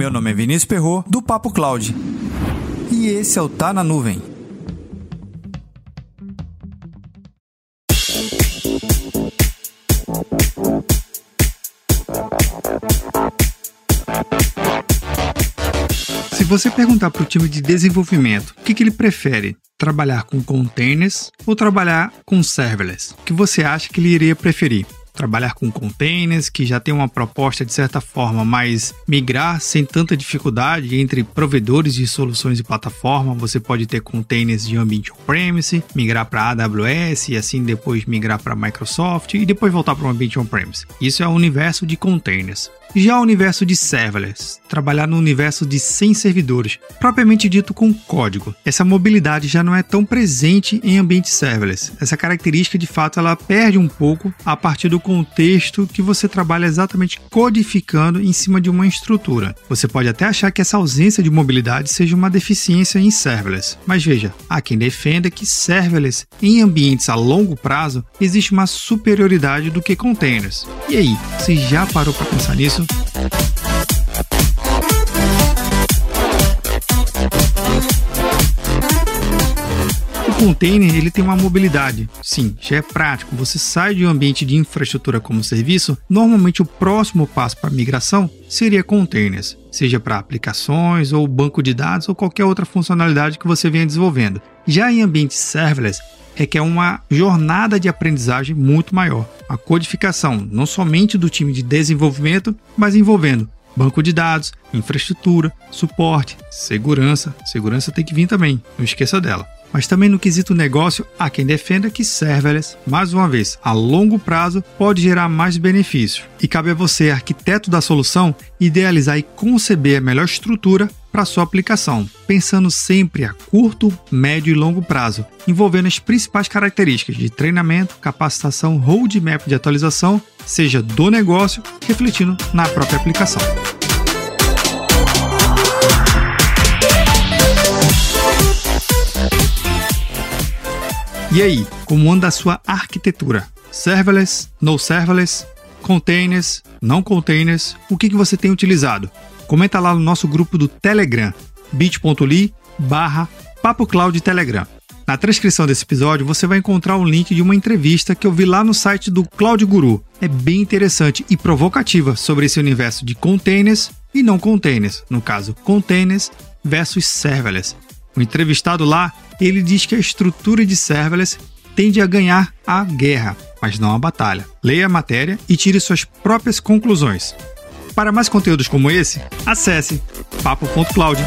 Meu nome é Vinícius Perro do Papo Cloud. E esse é o Tá na Nuvem. Se você perguntar para o time de desenvolvimento o que, que ele prefere, trabalhar com containers ou trabalhar com serverless, o que você acha que ele iria preferir? Trabalhar com containers, que já tem uma proposta de certa forma mais migrar sem tanta dificuldade entre provedores de soluções de plataforma. Você pode ter containers de ambiente on-premise, migrar para AWS e assim depois migrar para Microsoft e depois voltar para um ambiente on-premise. Isso é o universo de containers. Já o universo de serverless, trabalhar no universo de 100 servidores, propriamente dito com código. Essa mobilidade já não é tão presente em ambientes serverless. Essa característica, de fato, ela perde um pouco a partir do contexto que você trabalha exatamente codificando em cima de uma estrutura. Você pode até achar que essa ausência de mobilidade seja uma deficiência em serverless, mas veja, há quem defenda que serverless em ambientes a longo prazo existe uma superioridade do que containers. E aí, você já parou para pensar nisso? Container ele tem uma mobilidade. Sim, já é prático. Você sai de um ambiente de infraestrutura como serviço, normalmente o próximo passo para migração seria containers, seja para aplicações ou banco de dados ou qualquer outra funcionalidade que você venha desenvolvendo. Já em ambientes serverless, requer uma jornada de aprendizagem muito maior. A codificação, não somente do time de desenvolvimento, mas envolvendo banco de dados, infraestrutura, suporte, segurança. Segurança tem que vir também, não esqueça dela. Mas também no quesito negócio, há quem defenda que serverless, mais uma vez, a longo prazo, pode gerar mais benefícios. E cabe a você, arquiteto da solução, idealizar e conceber a melhor estrutura para sua aplicação, pensando sempre a curto, médio e longo prazo, envolvendo as principais características de treinamento, capacitação, roadmap de atualização, seja do negócio, refletindo na própria aplicação. E aí, como anda a sua arquitetura? Serverless, no serverless, containers, não containers, o que, que você tem utilizado? Comenta lá no nosso grupo do Telegram, bit.ly barra Telegram. Na transcrição desse episódio você vai encontrar o um link de uma entrevista que eu vi lá no site do Cloud Guru. É bem interessante e provocativa sobre esse universo de containers e não containers, no caso, containers versus serverless. O entrevistado lá, ele diz que a estrutura de serverless tende a ganhar a guerra, mas não a batalha. Leia a matéria e tire suas próprias conclusões. Para mais conteúdos como esse, acesse papo.cloud.